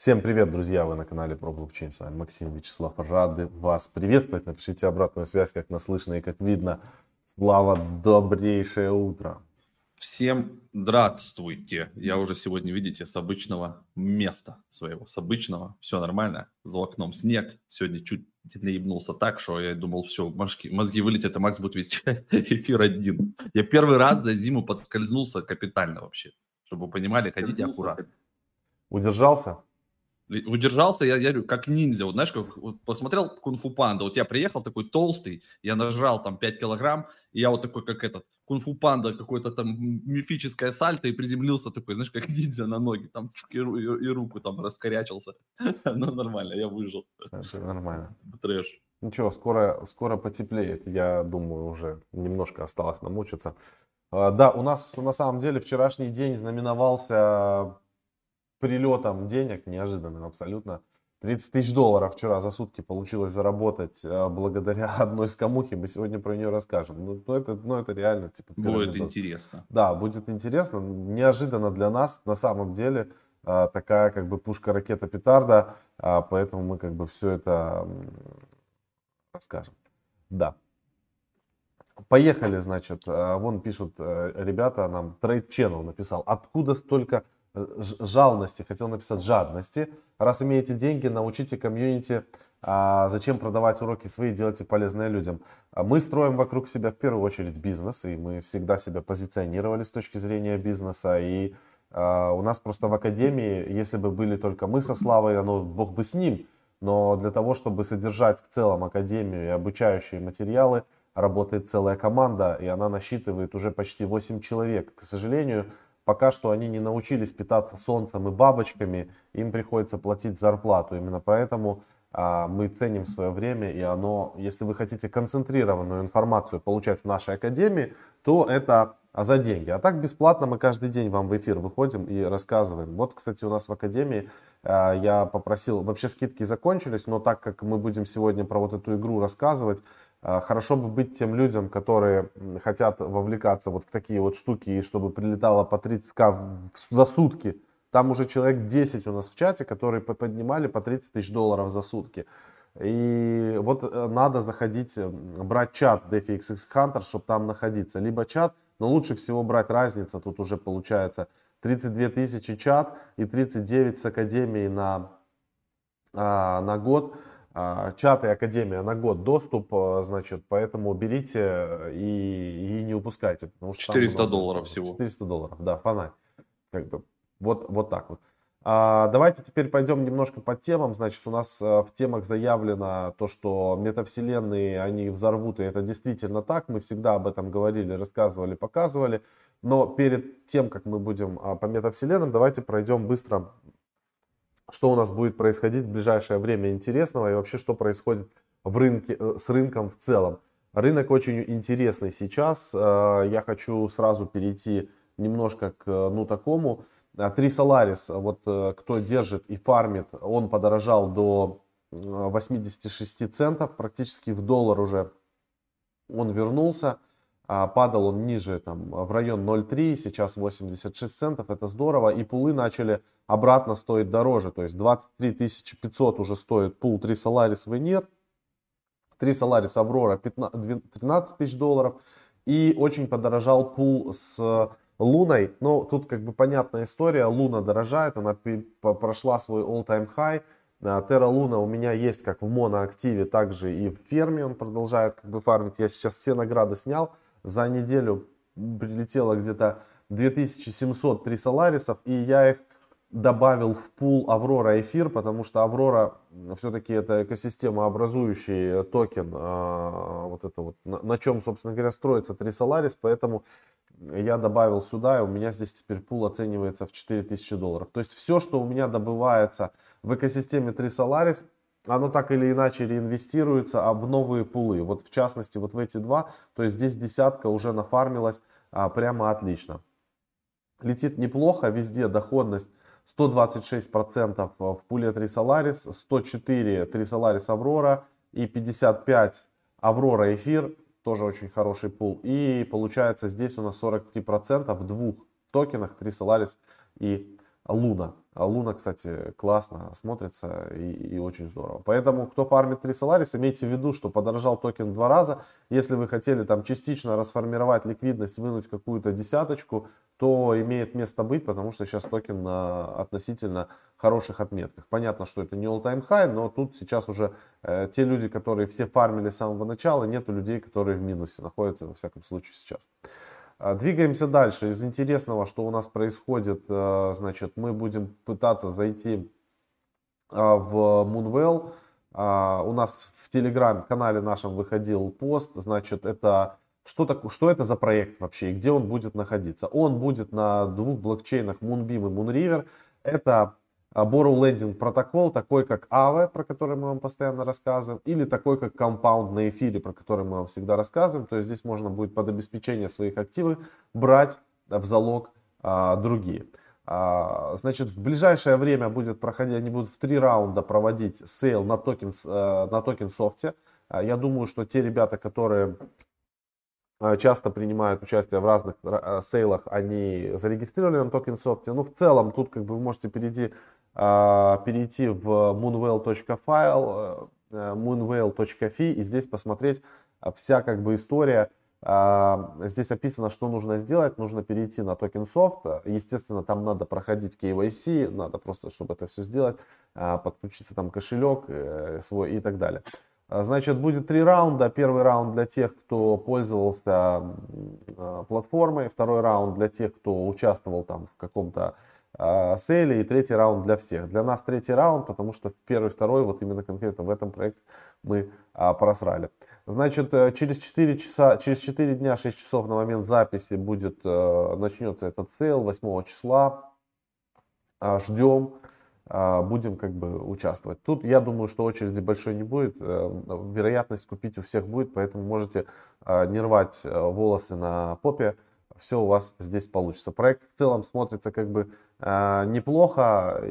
Всем привет, друзья! Вы на канале про блокчейн. С вами Максим Вячеслав. Рады вас приветствовать. Напишите обратную связь, как нас слышно и как видно. Слава, добрейшее утро! Всем здравствуйте! Я уже сегодня, видите, с обычного места своего, с обычного. Все нормально. За окном снег. Сегодня чуть наебнулся так, что я думал, все, мозги, мозги вылетят, и Макс будет вести эфир один. Я первый раз за зиму подскользнулся капитально вообще. Чтобы вы понимали, ходите аккуратно. Удержался? Удержался, я, я говорю, как ниндзя. Вот знаешь, как вот, посмотрел кунг-фу панда, вот я приехал такой толстый, я нажрал там 5 килограмм, и я вот такой, как этот, кунг-фу панда, какой-то там мифическое сальто, и приземлился такой, знаешь, как ниндзя на ноги, там и, и, и руку там раскорячился. Ну, нормально, я выжил. Это нормально. Трэш. Ничего, скоро, скоро потеплеет, я думаю, уже немножко осталось намучиться. А, да, у нас на самом деле вчерашний день знаменовался прилетом денег, неожиданным абсолютно. 30 тысяч долларов вчера за сутки получилось заработать э, благодаря одной скамухе. Мы сегодня про нее расскажем. Ну, ну, это, ну это реально типа Будет интересно. Да, будет интересно. Неожиданно для нас на самом деле э, такая как бы пушка, ракета, петарда. А, поэтому мы как бы все это расскажем. Да. Поехали, значит. Э, вон пишут ребята нам, Trade Channel написал. Откуда столько жалости, хотел написать жадности. Раз имеете деньги, научите комьюнити, а зачем продавать уроки свои, делайте полезное людям. А мы строим вокруг себя в первую очередь бизнес, и мы всегда себя позиционировали с точки зрения бизнеса. И а, у нас просто в академии, если бы были только мы со Славой, оно бог бы с ним. Но для того, чтобы содержать в целом академию и обучающие материалы, работает целая команда, и она насчитывает уже почти 8 человек. К сожалению, пока что они не научились питаться солнцем и бабочками, им приходится платить зарплату. Именно поэтому а, мы ценим свое время, и оно, если вы хотите концентрированную информацию получать в нашей академии, то это за деньги. А так бесплатно мы каждый день вам в эфир выходим и рассказываем. Вот, кстати, у нас в академии а, я попросил, вообще скидки закончились, но так как мы будем сегодня про вот эту игру рассказывать, а, хорошо бы быть тем людям, которые хотят вовлекаться вот в такие вот штуки, и чтобы прилетало по 30к за сутки. Там уже человек 10 у нас в чате, которые поднимали по 30 тысяч долларов за сутки. И вот э, надо заходить, брать чат DFXX Hunter, чтобы там находиться. Либо чат, но лучше всего брать разницу. Тут уже получается 32 тысячи чат и 39 с академией на, а, на год. А, чаты Академия на год доступ, а, значит, поэтому берите и, и не упускайте. Потому что 400 долларов всего. 400 долларов, да, фонарь. Как бы, вот, вот так вот. А, давайте теперь пойдем немножко по темам. Значит, у нас а, в темах заявлено то, что метавселенные, они взорвут, и это действительно так. Мы всегда об этом говорили, рассказывали, показывали. Но перед тем, как мы будем по метавселенным, давайте пройдем быстро что у нас будет происходить в ближайшее время интересного и вообще что происходит в рынке, э, с рынком в целом. Рынок очень интересный сейчас. Э, я хочу сразу перейти немножко к ну такому. Три Solaris, вот э, кто держит и фармит, он подорожал до 86 центов, практически в доллар уже он вернулся. А, падал он ниже, там, в район 0,3, сейчас 86 центов, это здорово. И пулы начали обратно стоить дороже, то есть 23 500 уже стоит пул 3 Solaris Veneer, 3 Solaris 15, 13 тысяч долларов. И очень подорожал пул с Луной. Но тут как бы понятная история, Луна дорожает, она прошла свой all-time high. Terra Luna у меня есть как в моноактиве, также и в ферме он продолжает как бы фармить. Я сейчас все награды снял за неделю прилетело где-то 2703 Соларисов, и я их добавил в пул Аврора Эфир, потому что Аврора все-таки это экосистема образующий токен, а, вот это вот, на, на чем, собственно говоря, строится 3 Solaris, поэтому я добавил сюда, и у меня здесь теперь пул оценивается в 4000 долларов. То есть все, что у меня добывается в экосистеме 3 Solaris, оно так или иначе реинвестируется а в новые пулы. Вот в частности, вот в эти два, то есть здесь десятка уже нафармилась а, прямо отлично. Летит неплохо, везде доходность 126% в пуле 3 Solaris, 104 3 Solaris Aurora и 55 Aurora Эфир, тоже очень хороший пул. И получается здесь у нас 43% в двух токенах 3 Solaris и Луна. А Луна, кстати, классно смотрится и, и очень здорово. Поэтому, кто фармит 3 Solaris, имейте в виду, что подорожал токен два раза. Если вы хотели там частично расформировать ликвидность, вынуть какую-то десяточку, то имеет место быть, потому что сейчас токен на относительно хороших отметках. Понятно, что это не all-time high, но тут сейчас уже э, те люди, которые все фармили с самого начала, нету людей, которые в минусе находятся, во всяком случае, сейчас. А, двигаемся дальше. Из интересного, что у нас происходит, э, значит, мы будем пытаться зайти а, в Moonwell. А, у нас в телеграм-канале нашем выходил пост, значит, это что, так, что это за проект вообще и где он будет находиться? Он будет на двух блокчейнах Moonbeam и Moonriver. Это а, Borrow Lending протокол, такой как Aave, про который мы вам постоянно рассказываем, или такой как Compound на эфире, про который мы вам всегда рассказываем. То есть здесь можно будет под обеспечение своих активов брать в залог а, другие. А, значит, в ближайшее время будет проходить, они будут в три раунда проводить sale на токен, а, на TokenSoft е. А, я думаю, что те ребята, которые Э, часто принимают участие в разных э, sale ах, они зарегистрировали на TokenSoft. Ну, в целом, тут как бы вы можете перейти, перейти в moonwell.fi, э, moonwell.fi и здесь посмотреть вся как бы история. А, здесь описано, что нужно сделать. Нужно перейти на TokenSoft. Естественно, там надо проходить KYC, надо просто, чтобы это все сделать, а, подключиться там кошелек свой и так далее. А, значит, будет три раунда. Первый раунд для тех, кто пользовался а, платформой. Второй раунд для тех, кто участвовал там в каком-то э, sale е. И третий раунд для всех. Для нас третий раунд, потому что первый, второй, вот именно конкретно в этом проекте мы э, просрали. Значит, э, через 4, часа, через 4 дня, 6 часов на момент записи будет, начнется этот sale 8 числа. Ждем. А, будем как бы участвовать. Тут я думаю, что очереди большой не будет, э, вероятность купить у всех будет, поэтому можете а, не рвать э, волосы на попе, все у вас здесь получится. Проект в целом смотрится как бы а, неплохо,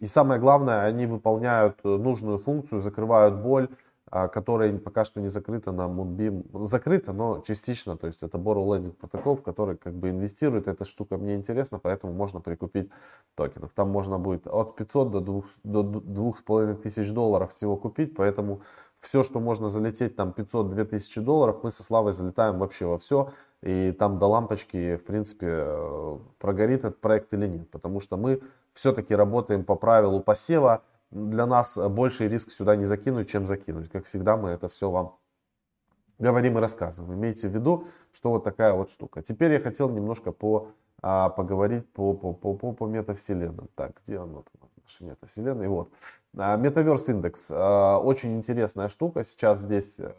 и самое главное, они выполняют нужную функцию, закрывают боль, а, которая пока что не закрыта на Moonbeam. Закрыта, но частично, то есть это Borrow Lending протокол, в который как бы инвестирует. Эта штука мне интересна, поэтому можно прикупить токенов. Там можно будет от 500 до 2, до 2,5 тысяч долларов всего купить, поэтому все, что можно залететь, там 500-2 тысячи долларов, мы со Славой залетаем вообще во все. И там до лампочки, в принципе, э, прогорит этот проект или нет. Потому что мы все-таки работаем по правилу посева, для нас больший риск сюда не закинуть, чем закинуть. Как всегда, мы это все вам говорим и рассказываем. Имейте в виду, что вот такая вот штука. Теперь я хотел немножко по, а, поговорить по, по, по, по, по метавселенным. Так, где оно там, наши метавселенные? Вот. А, Metaverse индекс. А, очень интересная штука. Сейчас здесь а,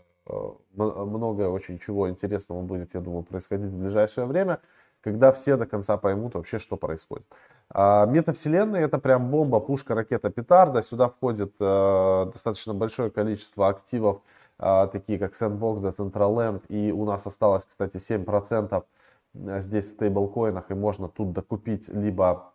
много очень чего интересного будет, я думаю, происходить в ближайшее время когда все до конца поймут вообще, что происходит. А, метавселенная это прям бомба, пушка, ракета, петарда. Сюда входит э, достаточно большое количество активов, э, такие как Sandbox, Decentraland. И у нас осталось, кстати, 7% э, здесь в стейблкоинах. И можно тут докупить либо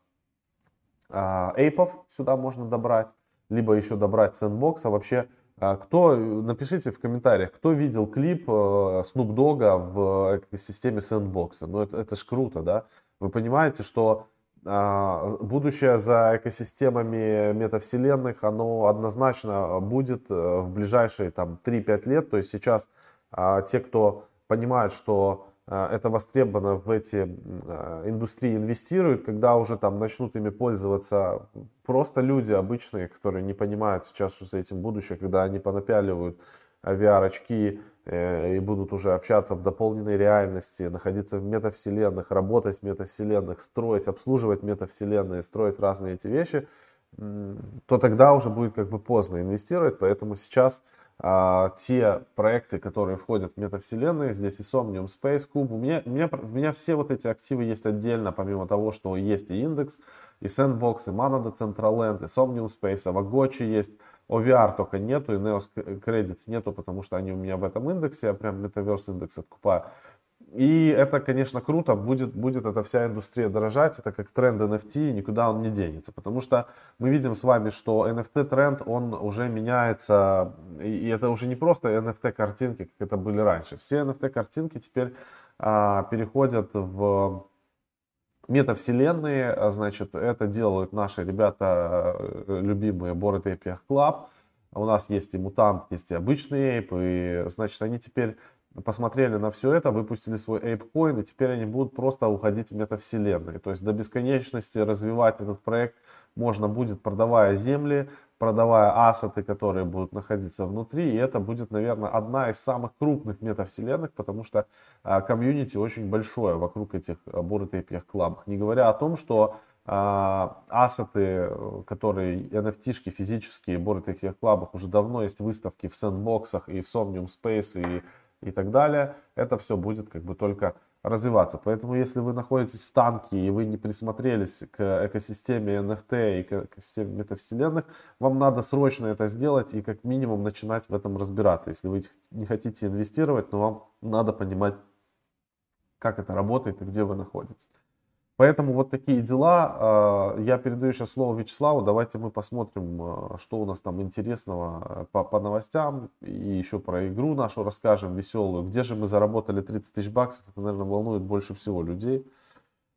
э, эйпов, сюда можно добрать, либо еще добрать Sandbox. А вообще кто, напишите в комментариях, кто видел клип э, Snoop Dogg в экосистеме Sandbox. Ну, это, это ж круто, да? Вы понимаете, что а, будущее за экосистемами метавселенных, оно однозначно будет э, в ближайшие там 3-5 лет. То есть сейчас а, те, кто понимают, что а, это востребовано в эти а, индустрии инвестируют, когда уже там начнут ими пользоваться просто люди обычные, которые не понимают сейчас что этим будущее, когда они понапяливают VR-очки э, и будут уже общаться в дополненной реальности, находиться в метавселенных, работать в метавселенных, строить, обслуживать метавселенные, строить разные эти вещи, то тогда уже будет как бы поздно инвестировать, поэтому сейчас а, те проекты, которые входят в метавселенные, здесь и Somnium Space Cube. У меня, у, меня, у меня все вот эти активы есть отдельно, помимо того, что есть и индекс, и Sandbox, и Mana Decentraland, и Somnium Space, Vagochi есть. OVR только нету, и Neos Credits нету, потому что они у меня в этом индексе, я прям Metaverse индекс откупаю. И это, конечно, круто, будет, будет эта вся индустрия дорожать, это как тренд NFT, никуда он не денется, потому что мы видим с вами, что NFT тренд, он уже меняется, и это уже не просто NFT картинки, как это были раньше. Все NFT картинки теперь а, переходят в метавселенные, а, значит, это делают наши ребята э, любимые Bored Ape Club. У нас есть и мутант, есть и обычный Ape, и, значит, они теперь посмотрели на все это, выпустили свой ApeCoin, и теперь они будут просто уходить в метавселенные. То есть до бесконечности развивать этот проект можно будет, продавая земли, продавая ассеты, которые будут находиться внутри. И это будет, наверное, одна из самых крупных метавселенных, потому что а, комьюнити очень большое вокруг этих Bored Ape клабов. Не говоря о том, что а, ассеты, которые NFT-шки физические, Ape клабах уже давно есть выставки в сэндбоксах и в Somnium Space и и так далее, это все будет как бы только развиваться. Поэтому если вы находитесь в танке и вы не присмотрелись к экосистеме NFT и к экосистеме метавселенных, вам надо срочно это сделать и как минимум начинать в этом разбираться. Если вы не хотите инвестировать, но вам надо понимать, как это работает и где вы находитесь. Поэтому вот такие дела. А, я передаю сейчас слово Вячеславу. Давайте мы посмотрим, а, что у нас там интересного а, по, по новостям. И еще про игру нашу расскажем веселую. Где же мы заработали 30 тысяч баксов? Это, наверное, волнует больше всего людей.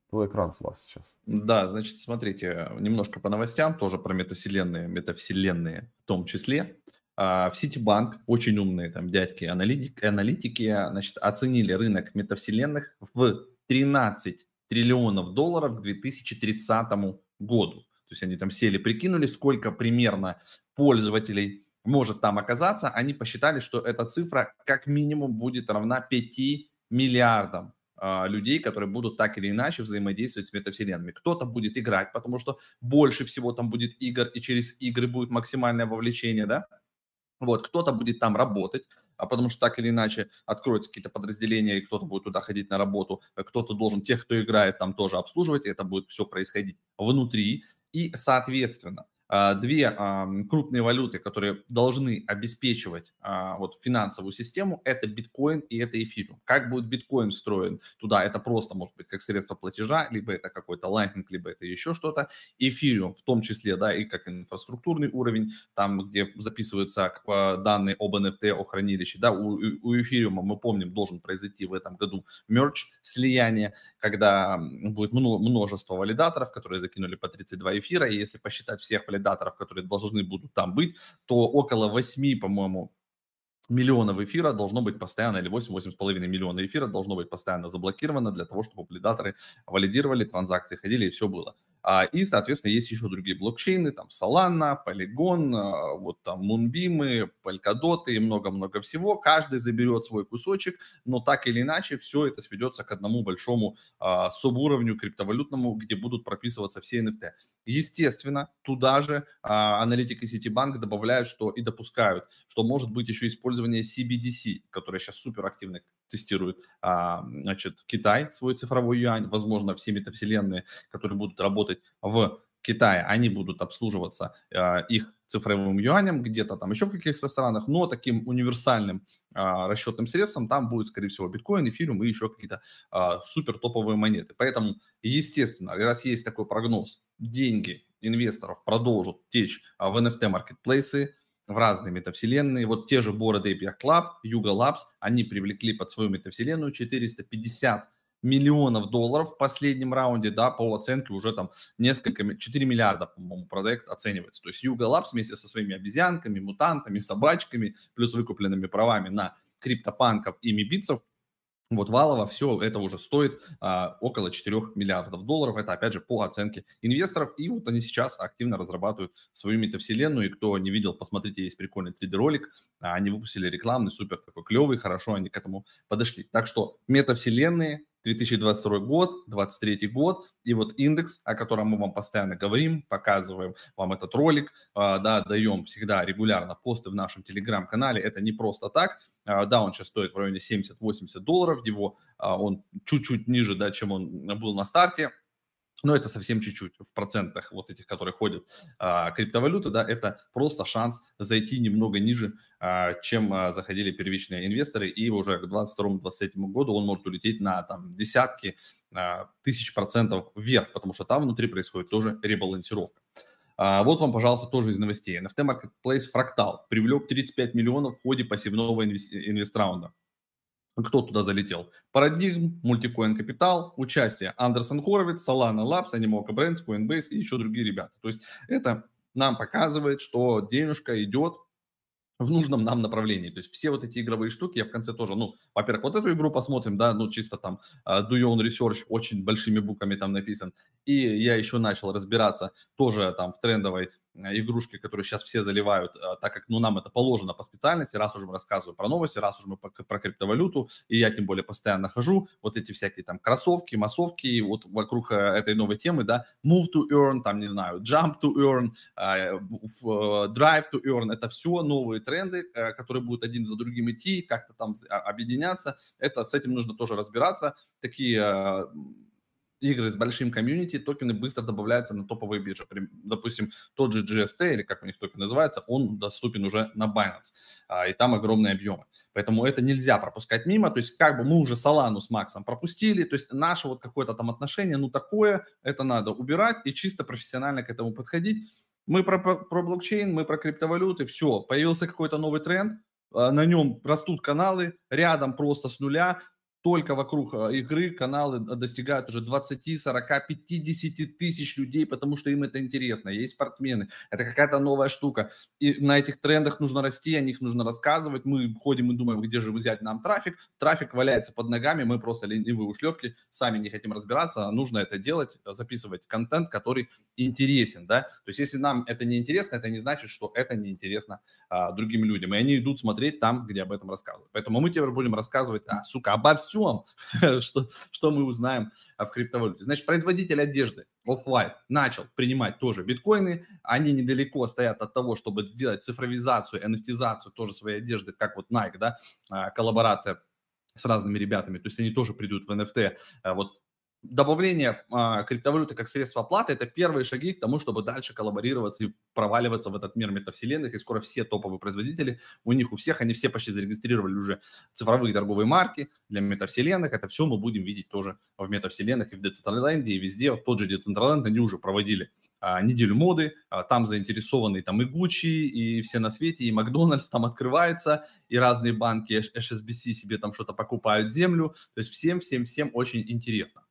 Твой экран, Слав, сейчас. Да, значит, смотрите, немножко по новостям, тоже про метавселенные, метавселенные в том числе. В Ситибанк очень умные там дядьки, аналитики, аналитики значит, оценили рынок метавселенных в 13 триллионов долларов к 2030 году. То есть они там сели, прикинули, сколько примерно пользователей может там оказаться. Они посчитали, что эта цифра как минимум будет равна 5 миллиардам э, людей, которые будут так или иначе взаимодействовать с метавселенными. Кто-то будет играть, потому что больше всего там будет игр, и через игры будет максимальное вовлечение, да? Вот, кто-то будет там работать, а потому что так или иначе откроются какие-то подразделения, и кто-то будет туда ходить на работу, э, кто-то должен тех, кто играет, там тоже обслуживать, и это будет все происходить внутри. И, соответственно, две крупные валюты, которые должны обеспечивать а, вот финансовую систему, это биткоин и это эфириум. Как будет биткоин встроен туда? Это просто может быть как средство платежа, либо это какой-то лайтинг, либо это еще что-то. Эфириум в том числе, да, и как инфраструктурный уровень, там, где записываются а, данные об NFT, о хранилище, да, у, у эфириума, мы помним, должен произойти в этом году мерч, слияние, когда будет множество валидаторов, которые закинули по 32 эфира, и если посчитать всех валидаторов, которые должны будут там быть, то около 8, по-моему, миллионов эфира должно быть постоянно, или 8-8,5 миллиона эфира должно быть постоянно заблокировано для того, чтобы валидаторы валидировали, транзакции ходили и все было. А, и, соответственно, есть еще другие блокчейны, там Solana, Polygon, а, вот там Moonbeam, Polkadot и много-много всего. Каждый заберет свой кусочек, но так или иначе все это сведется к одному большому а, субуровню криптовалютному, где будут прописываться все NFT. Естественно, туда же а, аналитики Citibank добавляют, что и допускают, что может быть еще использование CBDC, которое сейчас супер активно тестирует а, значит, Китай свой цифровой юань, возможно, все метавселенные, которые будут работать в Китае, они будут обслуживаться а, их цифровым юанем, где-то там еще в каких-то странах, но таким универсальным а, расчетным средством там будет, скорее всего, биткоин, эфириум и еще какие-то а, супер топовые монеты. Поэтому, естественно, раз есть такой прогноз, деньги инвесторов продолжат течь в NFT-маркетплейсы, в разные метавселенные. Вот те же Bored Ape Club, Yuga Labs, они привлекли под свою метавселенную 450 миллионов долларов в последнем раунде, да, по оценке уже там несколько, 4 миллиарда, по-моему, проект оценивается. То есть Yuga Labs вместе со своими обезьянками, мутантами, собачками, плюс выкупленными правами на криптопанков и мибитцев – вот валово все это уже стоит а, около 4 миллиардов долларов. Это опять же по оценке инвесторов. И вот они сейчас активно разрабатывают свою метавселенную. И кто не видел, посмотрите, есть прикольный 3D-ролик. А, они выпустили рекламный, супер такой клевый, хорошо они к этому подошли. Так что метавселенные 2022 год, 2023 год, и вот индекс, о котором мы вам постоянно говорим, показываем вам этот ролик, а, да, даем всегда регулярно посты в нашем телеграм-канале, это не просто так, а, да, он сейчас стоит в районе 70-80 долларов, его, а, он чуть-чуть ниже, да, чем он был на старте, но это совсем чуть-чуть в процентах вот этих, которые ходят а, криптовалюты, да, это просто шанс зайти немного ниже, а, чем а, заходили первичные инвесторы, и уже к 2022-2023 году он может улететь на там десятки а, тысяч процентов вверх, потому что там внутри происходит тоже ребалансировка. А, вот вам, пожалуйста, тоже из новостей. NFT Marketplace Fractal привлек 35 миллионов в ходе пассивного инвест... инвестраунда. Кто туда залетел? Парадигм, Мультикоин Капитал, участие Андерсон Хоровиц, Solana Labs, Animoca Brands, Coinbase и еще другие ребята. То есть это нам показывает, что денежка идет в нужном нам направлении. То есть все вот эти игровые штуки, я в конце тоже, ну, во-первых, вот эту игру посмотрим, да, ну, чисто там uh, do your own research, очень большими буквами там написан. И я еще начал разбираться тоже там в трендовой игрушки, которые сейчас все заливают, э, так как, ну, нам это положено по специальности, раз уже мы рассказываем про новости, раз уже мы про криптовалюту, и я тем более постоянно хожу, вот эти всякие там кроссовки, массовки, вот вокруг э, этой новой темы, да, move to earn, там, не знаю, jump to earn, drive to earn, это все новые тренды, которые будут один за другим идти, как-то там а, объединяться, это с этим нужно тоже разбираться, такие игры с большим комьюнити, токены быстро добавляются на топовые биржи. Допустим, тот же GST, или как у них токен называется, он доступен уже на Binance, а, и там огромные объемы. Поэтому это нельзя пропускать мимо, то есть как бы мы уже Solana с Максом пропустили, то есть наше вот какое-то там отношение, ну такое, это надо убирать и чисто профессионально к этому подходить. Мы про, про блокчейн, мы про криптовалюты, все, появился какой-то новый тренд, а, на нем растут каналы, рядом просто с нуля только вокруг э, игры каналы достигают уже 20, 40, 50 тысяч людей, потому что им это интересно. Есть спортсмены, это какая-то новая штука. И на этих трендах нужно расти, о них нужно рассказывать. Мы ходим и думаем, где же взять нам трафик. Трафик валяется под ногами, мы просто ленивые ушлепки, сами не хотим разбираться. Нужно это делать, записывать контент, который интересен. Да? То есть если нам это не интересно, это не значит, что это не интересно а, другим людям. И они идут смотреть там, где об этом рассказывают. Поэтому мы теперь будем рассказывать, а, сука, обо всем всем, что, что мы узнаем в криптовалюте. Значит, производитель одежды Off-White начал принимать тоже биткоины. Они недалеко стоят от того, чтобы сделать цифровизацию, NFT-зацию тоже своей одежды, как вот Nike, да, а, коллаборация с разными ребятами. То есть они тоже придут в NFT. А, вот добавление а, криптовалюты как средство оплаты – это первые шаги к тому, чтобы дальше коллаборироваться и проваливаться в этот мир метавселенных. И скоро все топовые производители, у них у всех, они все почти зарегистрировали уже цифровые торговые марки для метавселенных. Это все мы будем видеть тоже в метавселенных и в Децентраленде, и везде. Вот тот же Децентраленд, они уже проводили а, неделю моды, а, там заинтересованы там и Gucci, и все на свете, и Макдональдс там открывается, и разные банки HSBC себе там что-то покупают землю, то есть всем-всем-всем очень интересно.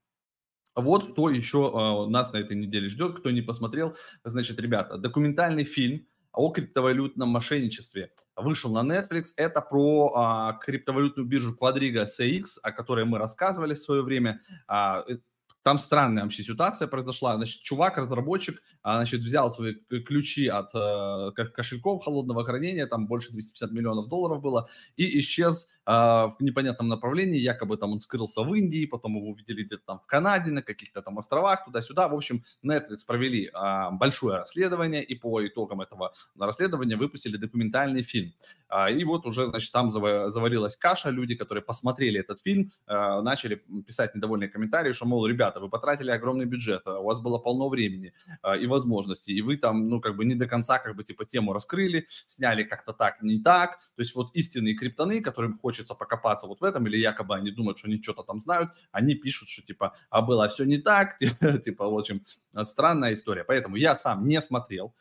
Вот кто еще э, нас на этой неделе ждет, кто не посмотрел. Значит, ребята, документальный фильм о криптовалютном мошенничестве вышел на Netflix. Это про а, криптовалютную биржу Quadriga CX, о которой мы рассказывали в свое время. А, э, там странная вообще ситуация произошла. Значит, чувак, разработчик, а, значит, взял свои ключи от э, кошельков холодного хранения, там больше 250 миллионов долларов было, и исчез в непонятном направлении. Якобы там он скрылся в Индии, потом его увидели где-то там в Канаде, на каких-то там островах, туда-сюда. В общем, Netflix провели э, большое расследование, и по итогам этого расследования выпустили документальный фильм. Э, и вот уже, значит, там заварилась каша. Люди, которые посмотрели этот фильм, э, начали писать недовольные комментарии, что, мол, ребята, вы потратили огромный бюджет, у вас было полно времени, э, и возможностей, и вы там, ну, как бы не до конца, как бы, типа, тему раскрыли, сняли как-то так, не так, то есть вот истинные криптоны, которым хочется покопаться вот в этом, или якобы они думают, что они что-то там знают, они пишут, что, типа, а было все не так, типа, в общем, странная история, поэтому я сам не смотрел,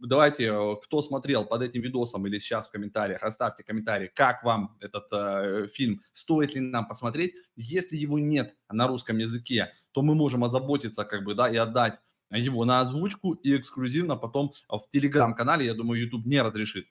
давайте, э, кто смотрел под этим видосом или сейчас в комментариях, оставьте комментарий, как вам этот э, фильм, стоит ли нам посмотреть. Если его нет на русском языке, то мы можем озаботиться, как бы, да, и отдать его на озвучку и эксклюзивно потом в телеграм-канале, я думаю, YouTube не разрешит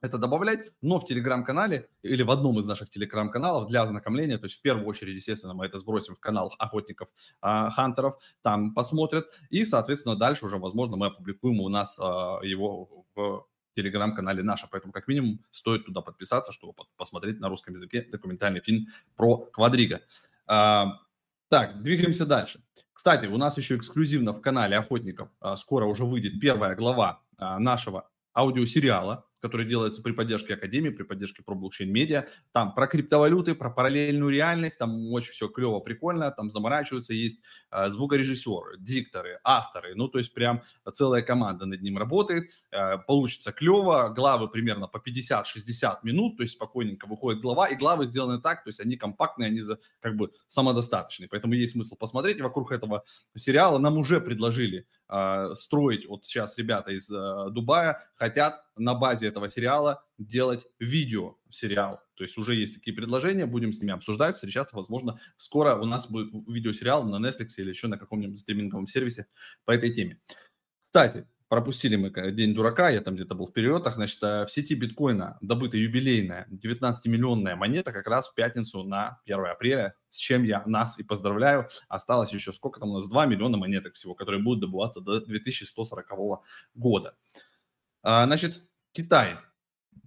это добавлять, но в телеграм-канале или в одном из наших телеграм-каналов для ознакомления, то есть в первую очередь, естественно, мы это сбросим в канал охотников, а, хантеров, там посмотрят, и, соответственно, дальше уже, возможно, мы опубликуем у нас а, его в телеграм-канале наша, поэтому как минимум стоит туда подписаться, чтобы посмотреть на русском языке документальный фильм про Квадриго. А, так, двигаемся дальше. Кстати, у нас еще эксклюзивно в канале Охотников а, скоро уже выйдет первая глава нашего аудиосериала, который делается при поддержке Академии, при поддержке про блокчейн медиа. Там про криптовалюты, про параллельную реальность, там очень все клево, прикольно, там заморачиваются, есть э, звукорежиссеры, дикторы, авторы, ну то есть прям целая команда над ним работает, э, получится клево, главы примерно по 50-60 минут, то есть спокойненько выходит глава, и главы сделаны так, то есть они компактные, они за, как бы самодостаточные, поэтому есть смысл посмотреть вокруг этого сериала. Нам уже предложили э, строить, вот сейчас ребята из э, Дубая хотят на базе этого сериала делать видео сериал. То есть уже есть такие предложения, будем с ними обсуждать, встречаться, возможно, скоро у нас будет видеосериал на Netflix или еще на каком-нибудь стриминговом сервисе по этой теме. Кстати, пропустили мы День дурака, я там где-то был в перелетах, значит, э, в сети биткоина добыта юбилейная 19-миллионная монета как раз в пятницу на 1 апреля, с чем я нас и поздравляю. Осталось еще сколько там у нас, 2 миллиона монеток всего, которые будут добываться до 2140 года. А, значит, Китай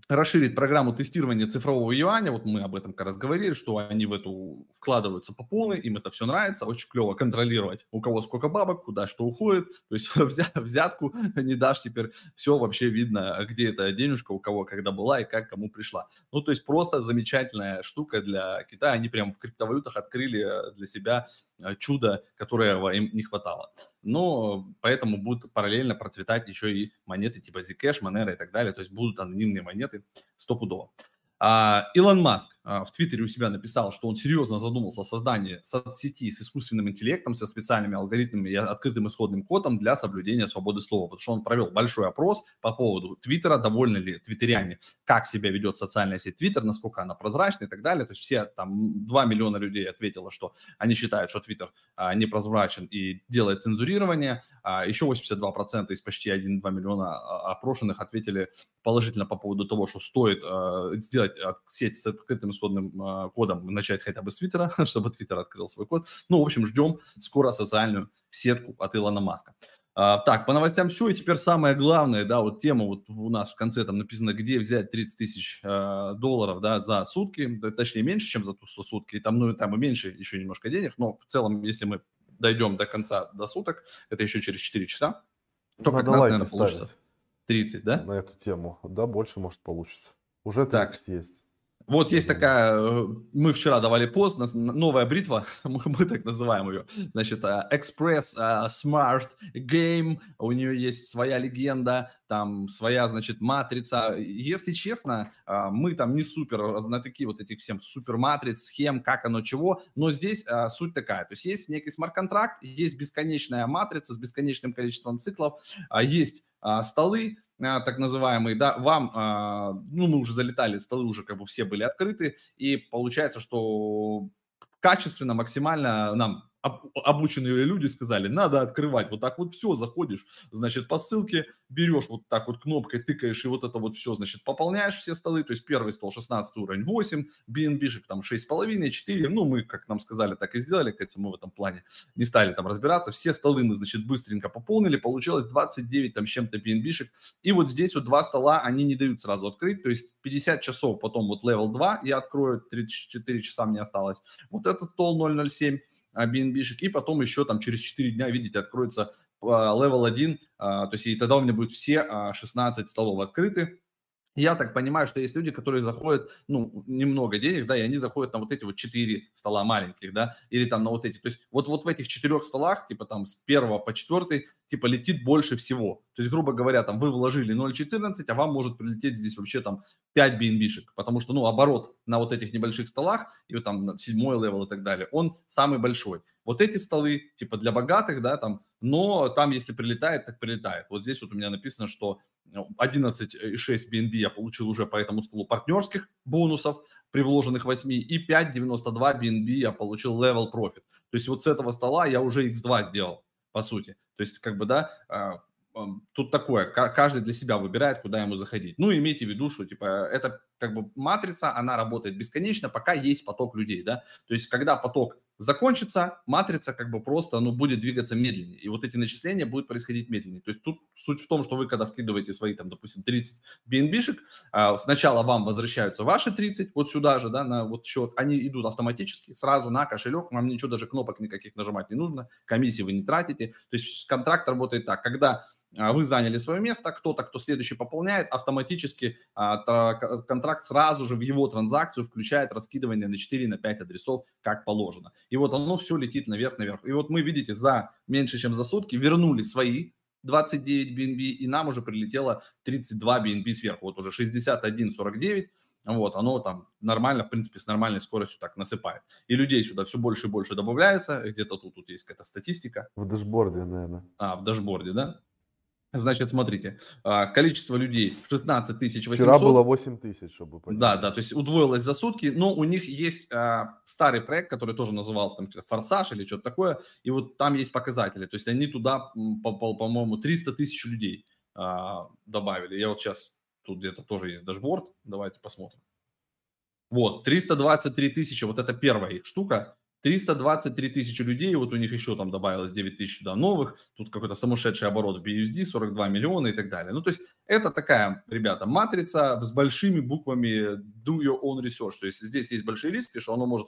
расширить программу тестирования цифрового юаня. Вот мы об этом как раз говорили, что они в эту вкладываются по полной, им это все нравится, очень клево контролировать, у кого сколько бабок, куда что уходит. То есть взятку не дашь теперь, все вообще видно, где эта денежка у кого когда была и как кому пришла. Ну, то есть просто замечательная штука для Китая. Они прям в криптовалютах открыли для себя Э, чудо, которого им не хватало. Но поэтому будут параллельно процветать еще и монеты типа Zcash, Monero и так далее. То есть будут анонимные монеты стопудово. А, Илон Маск в Твиттере у себя написал, что он серьезно задумался о создании соцсети с искусственным интеллектом, со специальными алгоритмами и открытым исходным кодом для соблюдения свободы слова. Потому что он провел большой опрос по поводу Твиттера, довольны ли твиттеряне, как себя ведет социальная сеть Твиттер, насколько она прозрачна и так далее. То есть все там 2 миллиона людей ответило, что они считают, что Твиттер а, непрозрачен и делает цензурирование. А еще 82% из почти 1,2 миллиона а, опрошенных ответили положительно по поводу того, что стоит а, сделать а, сеть с открытым исходным а, кодом, начать хотя бы с Твиттера, чтобы Твиттер открыл свой код. Ну, в общем, ждем скоро социальную сетку от Илона Маска. А, так, по новостям все, и теперь самое главное, да, вот тема вот у нас в конце там написано, где взять 30 тысяч э, долларов, да, за сутки, точнее, меньше, чем за сутки, там, ну, там и меньше еще немножко денег, но в целом, если мы дойдем до конца, до суток, это еще через 4 часа, то как раз, наверное, получится 30, да? На эту тему, да, больше может получится. Уже 30 так. есть. Вот есть такая, э, мы вчера давали пост, новая бритва, мы, мы так называем ее, значит, э, Express э, Smart Game, у нее есть своя легенда, там своя, значит, матрица. Если честно, мы там не супер на такие вот этих всем супер матриц, схем, как оно, чего, но здесь суть такая, то есть есть некий смарт-контракт, есть бесконечная матрица с бесконечным количеством циклов, есть столы, а, так называемый, да, вам, а, ну, мы уже залетали, столы уже как бы все были открыты, и получается, что качественно, максимально нам обученные люди сказали, надо открывать, вот так вот все, заходишь, значит, по ссылке, берешь вот так вот кнопкой, тыкаешь, и вот это вот все, значит, пополняешь все столы, то есть первый стол 16 уровень 8, BNB-шек там 6,5, 4, ну, мы, как нам сказали, так и сделали, кстати, мы в этом плане не стали там разбираться, все столы мы, значит, быстренько пополнили, получилось 29 там чем-то BNB-шек, и вот здесь вот два стола, они не дают сразу открыть, то есть 50 часов, потом вот level 2 я открою, 34 часа мне осталось, вот этот стол 007, BNB-шек, и потом еще там через 4 дня, видите, откроется level 1, то есть и тогда у меня будет все 16 а, столов открыты, я так понимаю, что есть люди, которые заходят, ну, немного денег, да, и они заходят на вот эти вот четыре стола маленьких, да, или там на вот эти. То есть вот, вот в этих четырех столах, типа там с первого по четвертый, типа летит больше всего. То есть, грубо говоря, там вы вложили 0,14, а вам может прилететь здесь вообще там 5 BNB-шек, потому что, ну, оборот на вот этих небольших столах, и вот там седьмой level и так далее, он самый большой. Вот эти столы, типа для богатых, да, там, но там, если прилетает, так прилетает. Вот здесь вот у меня написано, что 11,6 BNB я получил уже по этому столу партнерских бонусов при вложенных 8 и 5,92 BNB я получил level profit. То есть вот с этого стола я уже x2 сделал, по сути. То есть как бы, да, а, тут такое, каждый для себя выбирает, куда ему заходить. Ну, имейте в виду, что, типа, это как бы матрица, она работает бесконечно, пока есть поток людей, да. То есть, когда поток закончится, матрица как бы просто, ну, будет двигаться медленнее. И вот эти начисления будут происходить медленнее. То есть тут суть в том, что вы, когда вкидываете свои, там, допустим, 30 BNB-шек, а, сначала вам возвращаются ваши 30, вот сюда же, да, на вот счет, они идут автоматически, сразу на кошелек, вам ничего, даже кнопок никаких нажимать не нужно, комиссии вы не тратите. То есть контракт работает так, когда вы заняли свое место, кто-то, кто следующий пополняет, автоматически а, контракт сразу же в его транзакцию включает раскидывание на 4, на 5 адресов, как положено. И вот оно все летит наверх-наверх. И вот мы, видите, за меньше, чем за сутки вернули свои 29 BNB, и нам уже прилетело 32 BNB сверху. Вот уже 61,49, вот, оно там нормально, в принципе, с нормальной скоростью так насыпает. И людей сюда все больше и больше добавляется, где-то тут, тут есть какая-то статистика. В дашборде, наверное. А, в дашборде, да? Значит, смотрите, а, количество людей 16 тысяч 800. Вчера было 8 тысяч, чтобы понять. Да, да, то есть удвоилось за сутки, но у них есть а, старый проект, который тоже назывался там «Форсаж» или что-то такое, и вот там есть показатели, то есть они туда, по-моему, 300 тысяч людей а, добавили. Я вот сейчас, тут где-то тоже есть дашборд, давайте посмотрим. Вот, 323 тысячи, вот это первая их штука, 323 тысячи людей, вот у них еще там добавилось 9 тысяч да, новых, тут какой-то сумасшедший оборот в BUSD, 42 миллиона и так далее. Ну, то есть это такая, ребята, матрица с большими буквами do your own research, то есть здесь есть большие риски, что оно может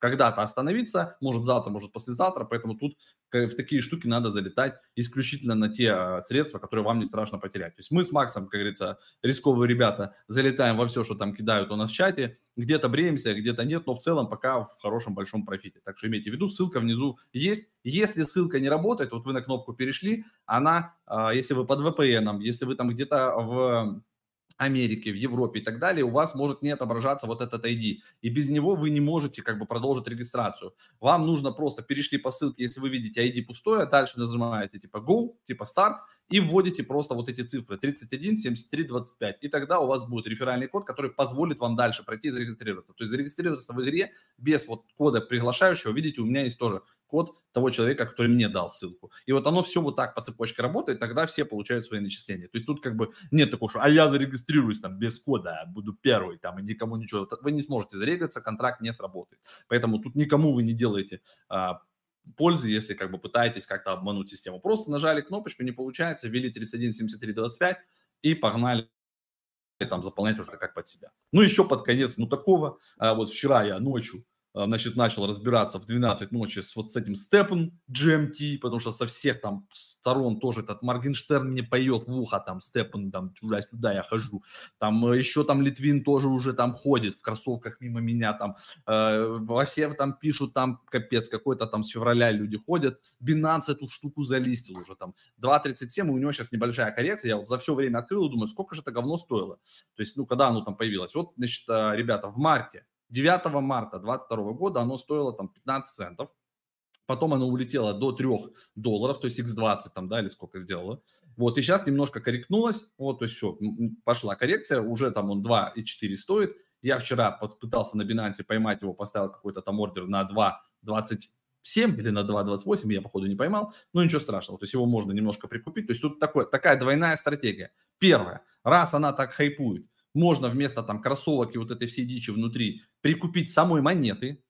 когда-то остановиться, может завтра, может послезавтра, поэтому тут в такие штуки надо залетать исключительно на те а, средства, которые вам не страшно потерять. То есть мы с Максом, как говорится, рисковые ребята, залетаем во все, что там кидают у нас в чате, где-то бреемся, где-то нет, но в целом пока в хорошем большом профите. Так что имейте в виду, ссылка внизу есть. Если ссылка не работает, вот вы на кнопку перешли, она, а, если вы под VPN, если вы там где-то в Америке, в Европе и так далее, у вас может не отображаться вот этот ID. И без него вы не можете как бы продолжить регистрацию. Вам нужно просто перешли по ссылке, если вы видите ID пустое, дальше нажимаете типа Go, типа Start, и вводите просто вот эти цифры 31, 73, 25. И тогда у вас будет реферальный код, который позволит вам дальше пройти и зарегистрироваться. То есть зарегистрироваться в игре без вот кода приглашающего, видите, у меня есть тоже код того человека, который мне дал ссылку. И вот оно все вот так по цепочке работает, тогда все получают свои начисления. То есть тут как бы нет такого, что а я зарегистрируюсь там без кода, буду первый там и никому ничего. Вы не сможете зарегаться, контракт не сработает. Поэтому тут никому вы не делаете а, пользы, если как бы пытаетесь как-то обмануть систему. Просто нажали кнопочку, не получается, ввели 31, 73, 25 и погнали там заполнять уже как под себя. Ну, еще под конец, ну, такого, а, вот вчера я ночью а, значит, начал разбираться в 12 ночи с вот с этим степом GMT, потому что со всех там сторон тоже этот Моргенштерн мне поет в ухо, там степен, там туда-сюда я хожу, там э, еще там Литвин тоже уже там ходит в кроссовках мимо меня, там э, во все там пишут, там капец, какой-то там с февраля люди ходят, Binance эту штуку залистил уже там. 2.37, и у него сейчас небольшая коррекция, я вот за все время открыл и думаю, сколько же это говно стоило, то есть, ну, когда оно там появилось, вот, значит, э, ребята, в марте 9 марта 2022 года оно стоило там 15 центов. Потом оно улетело до 3 долларов, то есть X20 там, да, или сколько сделало. Вот, и сейчас немножко корректнулось, вот, то есть все, пошла коррекция, уже там он 2,4 стоит. Я вчера пытался на Binance поймать его, поставил какой-то там ордер на 2,27 или на 2,28, я, походу, не поймал, но ничего страшного, то есть его можно немножко прикупить. То есть тут такой, такая двойная стратегия. Первое, раз она так хайпует, можно вместо там кроссовок и вот этой всей дичи внутри прикупить самой монеты,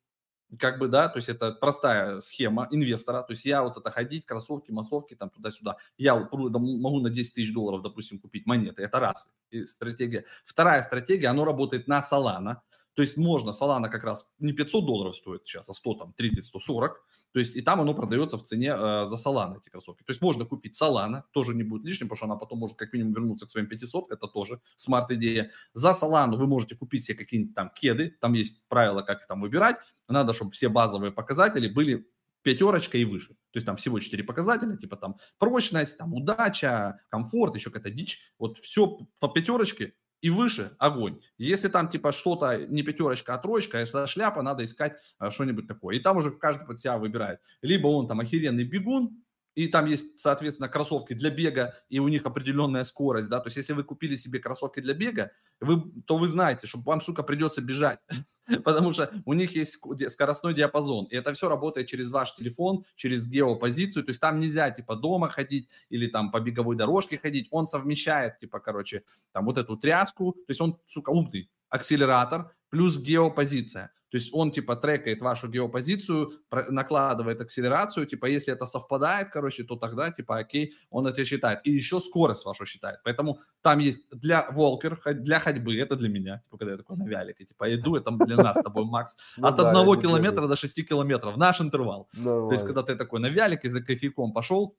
как бы, да, то есть это простая схема инвестора, то есть я вот это ходить, кроссовки, массовки, там туда-сюда, я могу на 10 тысяч долларов, допустим, купить монеты, это раз, стратегия. Вторая стратегия, она работает на Solana, то есть можно, Solana как раз не 500 долларов стоит сейчас, а 100, там, 30, 140. То есть и там оно продается в цене э, за Solana, эти кроссовки. То есть можно купить Solana, тоже не будет лишним, потому что она потом может как минимум вернуться к своим 500, это тоже смарт-идея. За Solana вы можете купить себе какие-нибудь там кеды, там есть правила, как там выбирать. Надо, чтобы все базовые показатели были пятерочка и выше. То есть там всего четыре показателя, типа там прочность, там удача, комфорт, еще какая-то дичь. Вот все по пятерочке и выше огонь. Если там типа что-то не пятерочка, а троечка, это шляпа, надо искать а, что-нибудь такое. И там уже каждый под себя выбирает. Либо он там охеренный бегун, и там есть, соответственно, кроссовки для бега, и у них определенная скорость, да, то есть если вы купили себе кроссовки для бега, вы, то вы знаете, что вам, сука, придется бежать, потому что у них есть скоростной диапазон, и это все работает через ваш телефон, через геопозицию, то есть там нельзя, типа, дома ходить или там по беговой дорожке ходить, он совмещает, типа, короче, там вот эту тряску, то есть он, сука, умный, акселератор плюс геопозиция. То есть он типа трекает вашу геопозицию, накладывает акселерацию, типа если это совпадает, короче, то тогда типа окей, он это считает. И еще скорость вашу считает. Поэтому там есть для волкер, для ходьбы, это для меня, типа когда я такой на вялике, типа иду, это для нас с тобой, Макс, ну от одного километра до шести километров, наш интервал. То есть когда ты такой на вялике за кофейком пошел,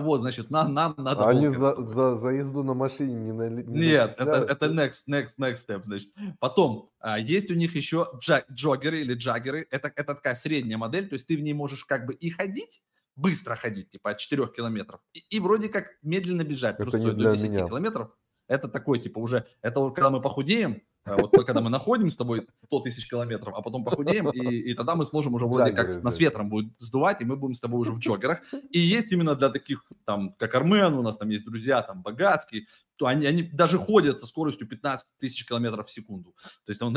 вот, значит, нам, нам надо... А они за, за, за езду на машине не, на, не Нет, это, это next, next, next step, значит. Потом, а, есть у них еще джаг, джогеры или джаггеры. Это, это такая средняя модель, то есть ты в ней можешь как бы и ходить, быстро ходить, типа от 4 километров, и, и вроде как медленно бежать, это не для 10 меня. километров. Это такой, типа, уже, это вот когда мы похудеем, э, вот когда мы находим с тобой 100 тысяч километров, а потом похудеем, и, и тогда мы сможем уже вроде как нас ветром будет сдувать, и мы будем с тобой уже в джогерах. И есть именно для таких, там, как Армен, у нас там есть друзья, там, Богатский, они, они даже ходят со скоростью 15 тысяч километров в секунду. То есть он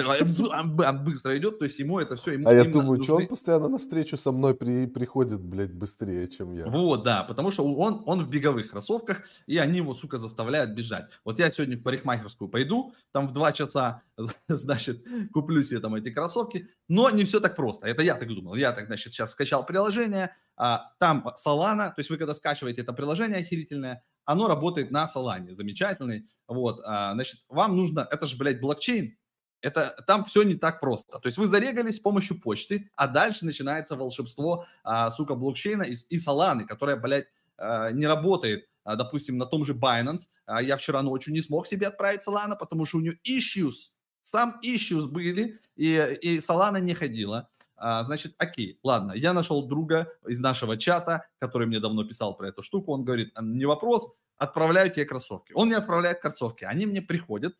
быстро идет, то есть ему это все... Ему а я думаю, нужны... что он постоянно навстречу со мной при, приходит, блядь, быстрее, чем я. Вот, да, потому что он, он в беговых кроссовках, и они его, сука, заставляют бежать. Вот я сегодня в парикмахерскую пойду, там в 2 часа, значит, куплю себе там эти кроссовки, но не все так просто. Это я так думал. Я так, значит, сейчас скачал приложение, а, там Solana, то есть вы когда скачиваете это приложение охерительное, оно работает на Solana, замечательный. Вот, а, значит, вам нужно, это же, блядь, блокчейн, это там все не так просто. То есть вы зарегались с помощью почты, а дальше начинается волшебство, а, сука, блокчейна и, и Solana, которая, блядь, а, не работает, а, допустим, на том же Binance. Я вчера ночью не смог себе отправить Solana, потому что у нее issues, сам issues были, и, и Solana не ходила. А, значит, окей, ладно, я нашел друга из нашего чата, который мне давно писал про эту штуку, он говорит, не вопрос, отправляю тебе кроссовки. Он мне отправляет кроссовки, они мне приходят,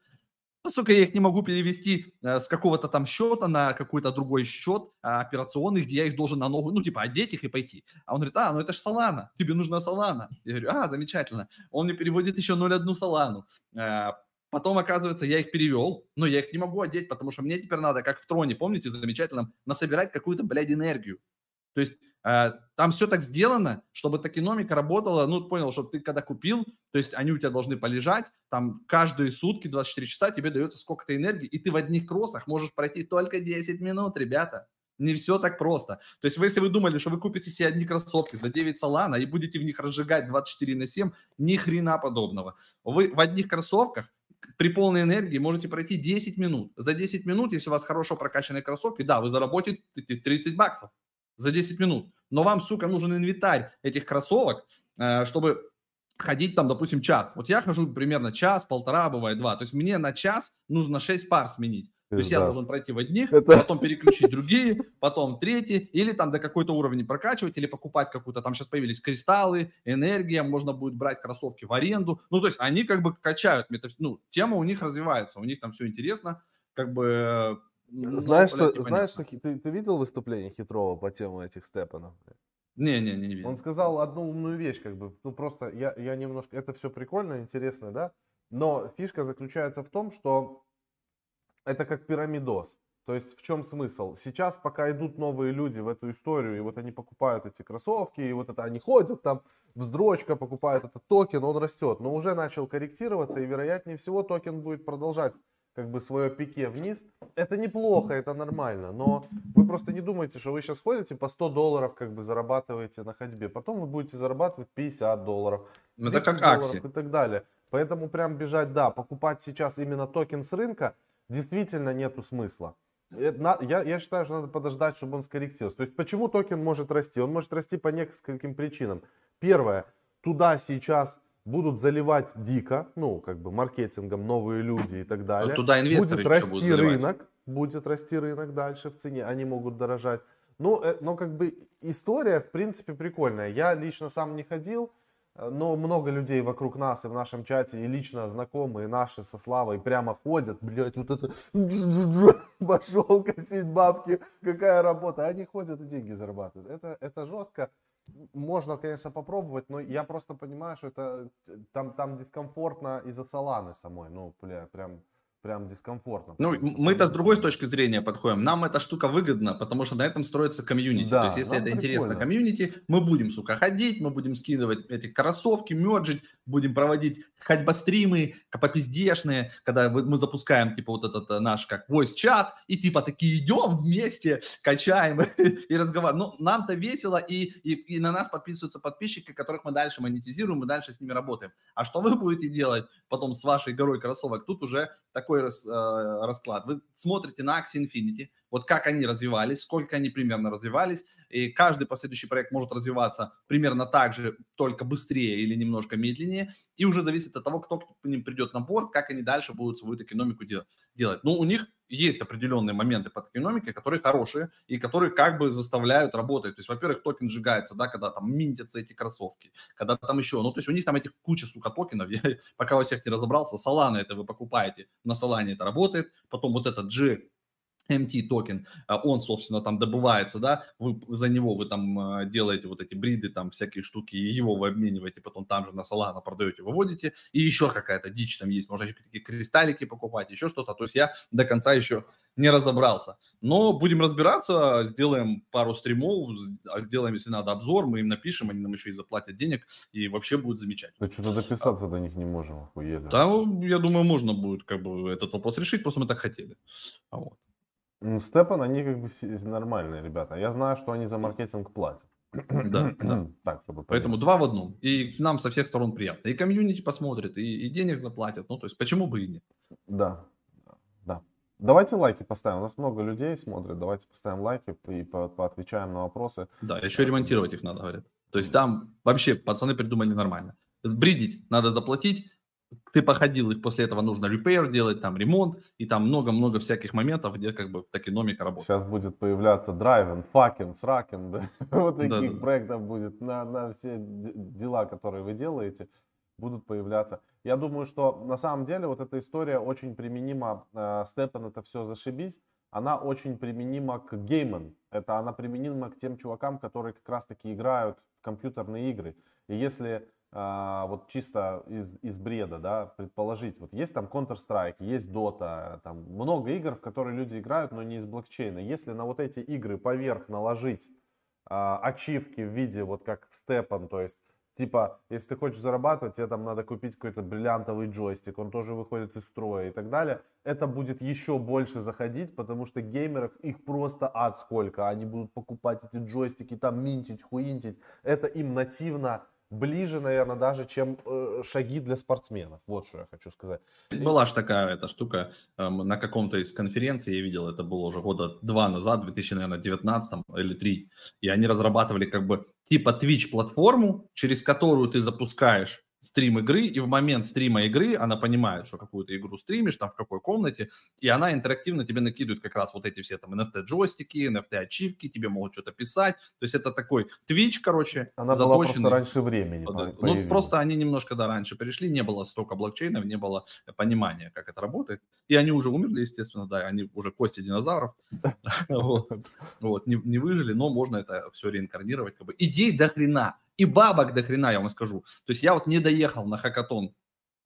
ну, сука, я их не могу перевести э, с какого-то там счета на какой-то другой счет а, операционный, где я их должен на ногу, ну, типа, одеть их и пойти. А он говорит, а, ну это же Солана, тебе нужна Солана. Я говорю, а, замечательно. Он мне переводит еще 0,1 Солану. Потом, оказывается, я их перевел, но я их не могу одеть, потому что мне теперь надо, как в троне, помните, замечательном, насобирать какую-то, блядь, энергию. То есть э, там все так сделано, чтобы токеномика работала, ну, понял, что ты когда купил, то есть они у тебя должны полежать, там каждые сутки, 24 часа тебе дается сколько-то энергии, и ты в одних кроссах можешь пройти только 10 минут, ребята. Не все так просто. То есть вы, если вы думали, что вы купите себе одни кроссовки за 9 салана и будете в них разжигать 24 на 7, ни хрена подобного. Вы в одних кроссовках при полной энергии можете пройти 10 минут. За 10 минут, если у вас хорошо прокачанные кроссовки, да, вы заработаете 30 баксов за 10 минут. Но вам, сука, нужен инвентарь этих кроссовок, э, чтобы ходить там, допустим, час. Вот я хожу примерно час, полтора, бывает два. То есть мне на час нужно 6 пар сменить. То есть да. я должен пройти в одних, это... потом переключить другие, потом третьи, или там до какой-то уровня прокачивать, или покупать какую-то, там сейчас появились кристаллы, энергия, можно будет брать кроссовки в аренду. Ну, то есть они как бы качают, ну, тема у них развивается, у них там все интересно, как бы... Ну, знаешь, блядь, знаешь ты, ты видел выступление Хитрова по тему этих степанов? Не, не, не, не видел. Он сказал одну умную вещь, как бы, ну просто я, я немножко, это все прикольно, интересно, да, но фишка заключается в том, что это как пирамидос. То есть в чем смысл? Сейчас, пока идут новые люди в эту историю, и вот они покупают эти кроссовки, и вот это они ходят там, вздрочка, покупают этот токен, он растет. Но уже начал корректироваться, и вероятнее всего токен будет продолжать как бы свое пике вниз. Это неплохо, это нормально, но вы просто не думайте, что вы сейчас ходите по 100 долларов, как бы зарабатываете на ходьбе. Потом вы будете зарабатывать 50 долларов, это как акции. и так далее. Поэтому прям бежать, да, покупать сейчас именно токен с рынка – действительно нету смысла. Я, я считаю, что надо подождать, чтобы он скорректировался. То есть почему токен может расти? Он может расти по нескольким причинам. Первое, туда сейчас будут заливать дико, ну, как бы маркетингом новые люди и так далее. туда инвесторы будет расти рынок, будет расти рынок дальше в цене, они могут дорожать. Ну, э, но как бы история, в принципе, прикольная. Я лично сам не ходил, но много людей вокруг нас и в нашем чате, и лично знакомые наши со Славой прямо ходят, блядь, вот это пошел косить бабки, какая работа. Они ходят и деньги зарабатывают. Это, это жестко. Можно, конечно, попробовать, но я просто понимаю, что это там, там дискомфортно из-за саланы самой. Ну, бля, прям прям дискомфортно. Ну, мы-то с другой точки зрения подходим. Нам эта штука выгодна, потому что на этом строится комьюнити. Да, То есть, если это прикольно. интересно комьюнити, мы будем, сука, ходить, мы будем скидывать эти кроссовки, мерджить, будем проводить ходьбостримы, попиздешные, когда мы запускаем, типа, вот этот э, наш, как, voice-чат, и типа такие идем вместе, качаем и разговариваем. Ну, нам-то весело, и, и, и на нас подписываются подписчики, которых мы дальше монетизируем, и дальше с ними работаем. А что вы будете делать потом с вашей горой кроссовок? Тут уже такой рас, э, расклад. Вы смотрите на Axie Infinity, вот как они развивались, сколько они примерно развивались, и каждый последующий проект может развиваться примерно так же, только быстрее или немножко медленнее, и уже зависит от того, кто к ним придет на борт, как они дальше будут свою экономику делать. Ну, у них есть определенные моменты под экономикой, которые хорошие и которые как бы заставляют работать. То есть, во-первых, токен сжигается, да, когда там минтятся эти кроссовки, когда там еще, ну, то есть у них там этих куча, сука, токенов, я пока во всех не разобрался, Solana это вы покупаете, на Solana это работает, потом вот этот G MT токен, а, он, собственно, там добывается, да, вы за него вы там а, делаете вот эти бриды, там всякие штуки, и его вы обмениваете, потом там же на Solana продаете, выводите, и еще какая-то дичь там есть, можно еще какие кристаллики покупать, еще что-то, то есть я до конца еще не разобрался, но будем разбираться, сделаем пару стримов, а, сделаем, если надо, обзор, мы им напишем, они нам еще и заплатят денег, и вообще будет замечательно. Да что-то дописаться а... до них не можем, охуели. Да, я думаю, можно будет как бы этот вопрос решить, просто мы так хотели. Вот. Ну, Степан, они как бы нормальные ребята. Я знаю, что они за маркетинг платят. Да, да. Так, чтобы Поэтому два в одном. И нам со всех сторон приятно. И комьюнити посмотрит, и, и денег заплатят. Ну, то есть, почему бы и нет? Да, да. Давайте лайки поставим. У нас много людей смотрит. Давайте поставим лайки и по поотвечаем на вопросы. Да, еще ремонтировать их надо, говорят. То есть там вообще пацаны придумали нормально. Бридить надо заплатить, ты походил, и после этого нужно repair делать, там ремонт, и там много-много всяких моментов, где как бы токеномика работает. Сейчас будет появляться драйвен, факин, сракен, да? вот таких да, да. проектов будет на, на все дела, которые вы делаете, будут появляться. Я думаю, что на самом деле вот эта история очень применима, э, Степан это все зашибись, она очень применима к геймам. Это она применима к тем чувакам, которые как раз таки играют в компьютерные игры. И если вот чисто из, из бреда, да, предположить, вот есть там Counter-Strike, есть Dota, там много игр, в которые люди играют, но не из блокчейна. Если на вот эти игры поверх наложить а, ачивки в виде, вот как в Степан, то есть Типа, если ты хочешь зарабатывать, тебе там надо купить какой-то бриллиантовый джойстик, он тоже выходит из строя и так далее. Это будет еще больше заходить, потому что геймеров их просто ад сколько. Они будут покупать эти джойстики, там минтить, хуинтить. Это им нативно ближе, наверное, даже, чем э, шаги для спортсменов. Вот что я хочу сказать. Была же такая эта штука э, на каком-то из конференций, я видел, это было уже года два назад, 2019 или три, и они разрабатывали как бы типа Twitch платформу, через которую ты запускаешь стрим игры, и в момент стрима игры она понимает, что какую-то игру стримишь, там в какой комнате, и она интерактивно тебе накидывает как раз вот эти все там NFT-джойстики, NFT-ачивки, тебе могут что-то писать. То есть это такой Twitch, короче, Она заточенный. была просто раньше времени. Ну, просто они немножко, да, раньше перешли, не было столько блокчейнов, не было понимания, как это работает. И они уже умерли, естественно, да, они уже кости динозавров, вот, не выжили, но можно это все реинкарнировать. Идей до хрена и бабок до хрена, я вам скажу. То есть я вот не доехал на хакатон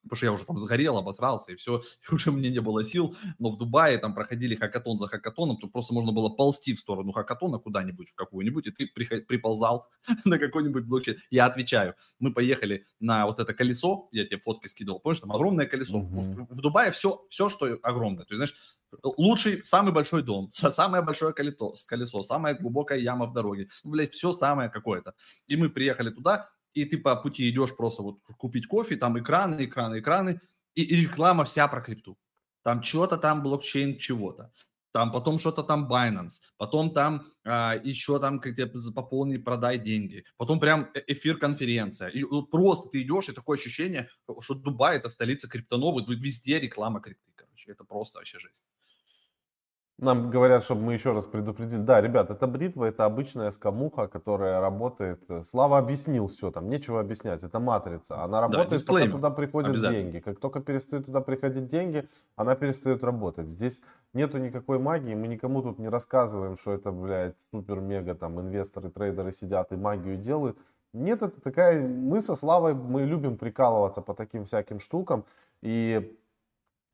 потому что я уже там сгорел, обосрался, и все, и уже мне не было сил, но в Дубае там проходили хакатон за хакатоном, то просто можно было ползти в сторону хакатона куда-нибудь, в какую-нибудь, и ты приползал на какой-нибудь блокчейн. Я отвечаю, мы поехали на вот это колесо, я тебе фотки скидывал, помнишь, там огромное колесо. В, в Дубае все, все, что огромное, то есть, знаешь, лучший, самый большой дом, самое большое колесо, колесо самая глубокая яма в дороге, ну, блядь, все самое какое-то. И мы приехали туда, и ты по пути идешь просто вот купить кофе, там экраны, экраны, экраны, и, и реклама вся про крипту. Там что-то там блокчейн чего-то. Там потом что-то там Binance, потом там а, еще там где пополни, продай деньги, потом прям э, эфир конференция. И просто ты идешь и такое ощущение, что Дубай это столица криптоновой, везде реклама крипты, короче, это просто вообще жесть. Нам говорят, чтобы мы еще раз предупредили. Да, ребят, это бритва, это обычная скамуха, которая работает. Слава объяснил все, там нечего объяснять. Это матрица. Она работает, да, пока туда приходят деньги. Как только перестают туда приходить деньги, она перестает работать. Здесь нету никакой магии. Мы никому тут не рассказываем, что это, блядь, супер-мега там инвесторы, трейдеры сидят и магию делают. Нет, это такая... Мы со Славой, мы любим прикалываться по таким всяким штукам. И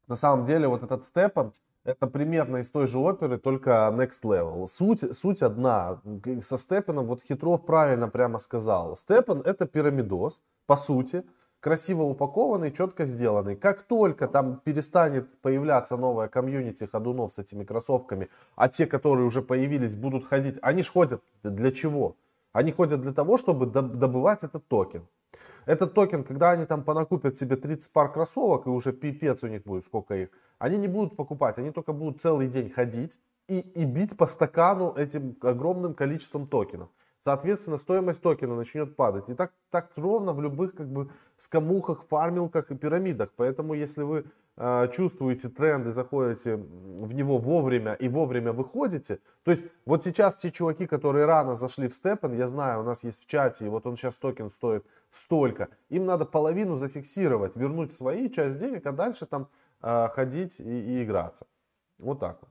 на самом деле вот этот Степан, это примерно из той же оперы, только next level. Суть, суть одна. Со Степаном, вот Хитров правильно прямо сказал. Степан это пирамидос, по сути, красиво упакованный, четко сделанный. Как только там перестанет появляться новая комьюнити ходунов с этими кроссовками, а те, которые уже появились, будут ходить, они ж ходят для чего? Они ходят для того, чтобы добывать этот токен. Этот токен, когда они там понакупят себе 30 пар кроссовок, и уже пипец у них будет, сколько их, они не будут покупать, они только будут целый день ходить, и, и бить по стакану этим огромным количеством токенов. Соответственно, стоимость токена начнет падать. И так, так ровно в любых как бы скамухах, фармилках и пирамидах. Поэтому, если вы чувствуете тренд и заходите в него вовремя и вовремя выходите, то есть вот сейчас те чуваки, которые рано зашли в STEPN, я знаю, у нас есть в чате, и вот он сейчас токен стоит столько, им надо половину зафиксировать, вернуть свои часть денег, а дальше там э, ходить и, и играться. Вот так вот.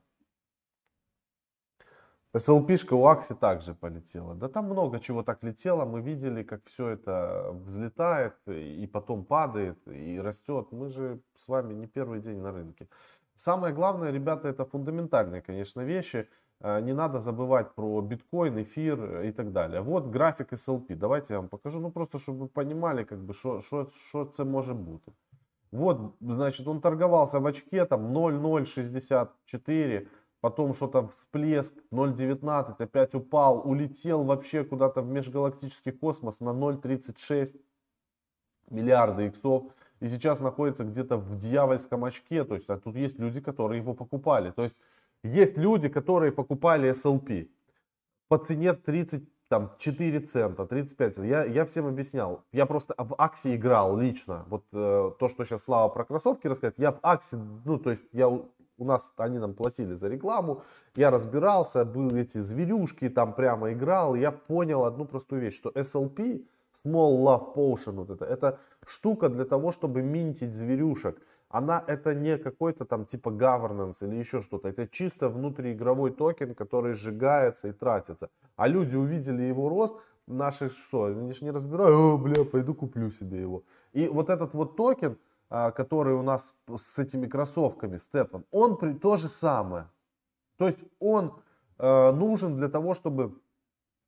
SLP-шка у Акси также полетела. Да там много чего так летело. Мы видели, как все это взлетает и потом падает и растет. Мы же с вами не первый день на рынке. Самое главное, ребята, это фундаментальные, конечно, вещи. А, не надо забывать про биткоин, эфир и так далее. Вот график SLP. Давайте я вам покажу. Ну, просто, чтобы вы понимали, как бы, что это может быть. Вот, значит, он торговался в очке, там 0,064 потом что-то всплеск 0.19, опять упал, улетел вообще куда-то в межгалактический космос на 0.36 миллиарда иксов. И сейчас находится где-то в дьявольском очке. То есть, а тут есть люди, которые его покупали. То есть, есть люди, которые покупали SLP по цене 30 там 4 цента, 35 цента. Я, я всем объяснял. Я просто в Аксе играл лично. Вот э, то, что сейчас Слава про кроссовки рассказать. Я в Аксе, ну, то есть я у нас они нам платили за рекламу, я разбирался, был эти зверюшки, там прямо играл, я понял одну простую вещь, что SLP, Small Love Potion, вот это, это штука для того, чтобы минтить зверюшек. Она это не какой-то там типа governance или еще что-то, это чисто внутриигровой токен, который сжигается и тратится. А люди увидели его рост, наши что, они же не разбирают, о, бля, пойду куплю себе его. И вот этот вот токен, который у нас с этими кроссовками, степом, он при, то же самое. То есть он э, нужен для того, чтобы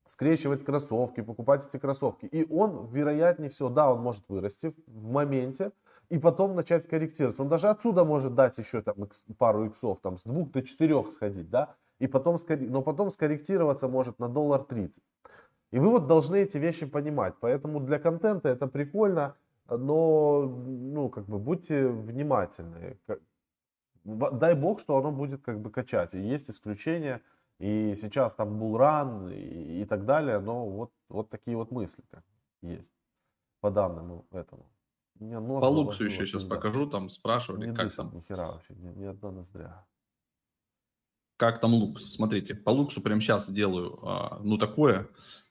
скрещивать кроссовки, покупать эти кроссовки. И он, вероятнее всего, да, он может вырасти в моменте и потом начать корректироваться. Он даже отсюда может дать еще там пару иксов, там с двух до четырех сходить, да, и потом, но потом скорректироваться может на доллар 30. И вы вот должны эти вещи понимать. Поэтому для контента это прикольно но, ну, как бы, будьте внимательны. Дай бог, что оно будет как бы качать. И есть исключения, и сейчас там был ран и, и так далее, но вот, вот такие вот мысли как есть по данному этому. по луксу еще сейчас да. покажу, там спрашивали, не как дышит, там. Ни хера вообще, ни, ни одна ноздря. Как там лукс? Смотрите, по луксу прямо сейчас делаю, а, ну, такое,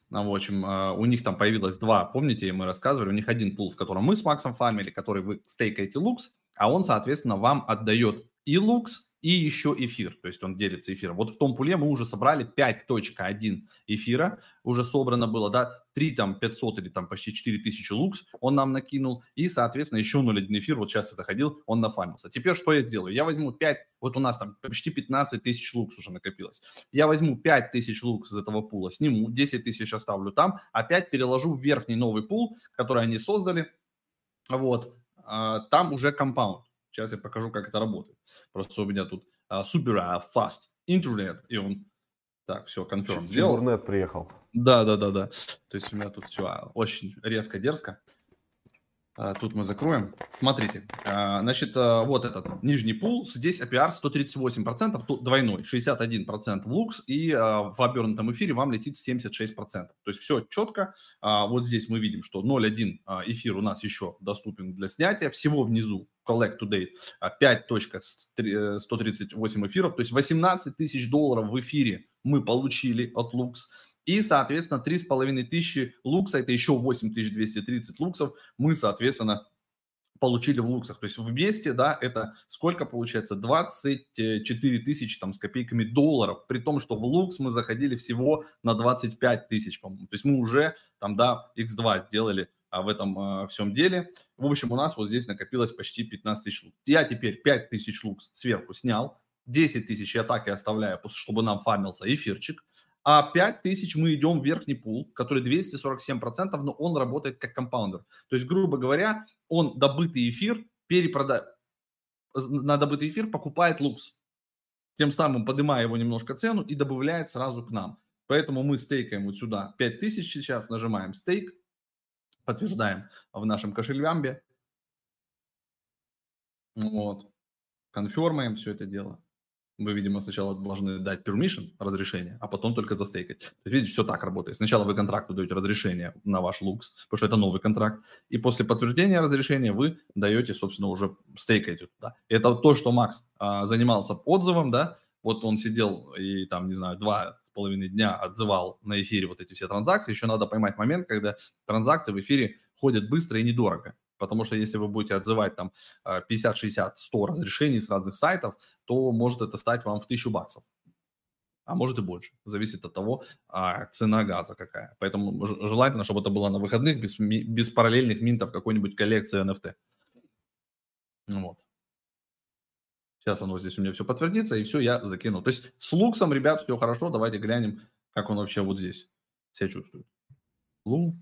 в общем, а, у них там появилось два, помните, мы рассказывали, у них один пул, в котором мы с Максом фармили, который вы стейкаете лукс, а он, соответственно, вам отдает и лукс, и еще эфир, то есть он делится эфиром. Вот в том пуле мы уже собрали 5.1 эфира, уже собрано было, да, 3 там 500 или там почти 4000 лукс он нам накинул, и, соответственно, еще 0.1 эфир, вот сейчас я заходил, он нафамился. Теперь что я сделаю? Я возьму 5, вот у нас там почти 15 тысяч лукс уже накопилось. Я возьму 5 тысяч лукс из этого пула, сниму, 10 тысяч оставлю там, опять переложу в верхний новый пул, который они создали, вот, а, там уже компаунд. Сейчас я покажу, как это работает. Просто у меня тут а, супер а, fast интернет, и он... Так, все, конферм сделал. Интернет приехал. Да, да, да, да. То есть у меня тут все а, очень резко, дерзко. А, тут мы закроем. Смотрите, а, значит, а, вот этот нижний пул, здесь APR 138%, тут двойной, 61% в лукс, и в обернутом эфире вам летит 76%. То есть все четко. Вот здесь мы видим, что 0.1 эфир у нас еще доступен для снятия. Всего внизу collect to date 5.138 эфиров, то есть 18 тысяч долларов в эфире мы получили от Lux. И, соответственно, 3,5 тысячи лукса, это еще 8230 луксов, мы, соответственно, получили в луксах. То есть вместе, да, это сколько получается? 24 тысячи там с копейками долларов, при том, что в лукс мы заходили всего на 25 тысяч, по-моему. То есть мы уже там, да, x2 сделали а, в этом а, всем деле. В общем, у нас вот здесь накопилось почти 15 тысяч лукс. Я теперь 5 тысяч лукс сверху снял, 10 тысяч я так и оставляю, чтобы нам фармился эфирчик а 5000 мы идем в верхний пул, который 247%, но он работает как компаундер. То есть, грубо говоря, он добытый эфир перепродает, на добытый эфир покупает лукс, тем самым поднимая его немножко цену и добавляет сразу к нам. Поэтому мы стейкаем вот сюда 5000 сейчас, нажимаем стейк, подтверждаем в нашем кошельвамбе. Вот. Конфермаем все это дело. Вы, видимо, сначала должны дать permission, разрешение, а потом только застейкать. То есть, видите, все так работает. Сначала вы контракту даете разрешение на ваш лукс, потому что это новый контракт, и после подтверждения разрешения вы даете, собственно, уже стейкаете туда. Это то, что Макс а, занимался отзывом, да, вот он сидел и там, не знаю, два с половиной дня отзывал на эфире вот эти все транзакции. Еще надо поймать момент, когда транзакции в эфире ходят быстро и недорого. Потому что если вы будете отзывать там 50, 60, 100 разрешений с разных сайтов, то может это стать вам в 1000 баксов. А может и больше. Зависит от того, а, цена газа какая. Поэтому желательно, чтобы это было на выходных, без, без параллельных минтов какой-нибудь коллекции NFT. Вот. Сейчас оно здесь у меня все подтвердится, и все, я закину. То есть с луксом, ребят, все хорошо. Давайте глянем, как он вообще вот здесь себя чувствует. Лу.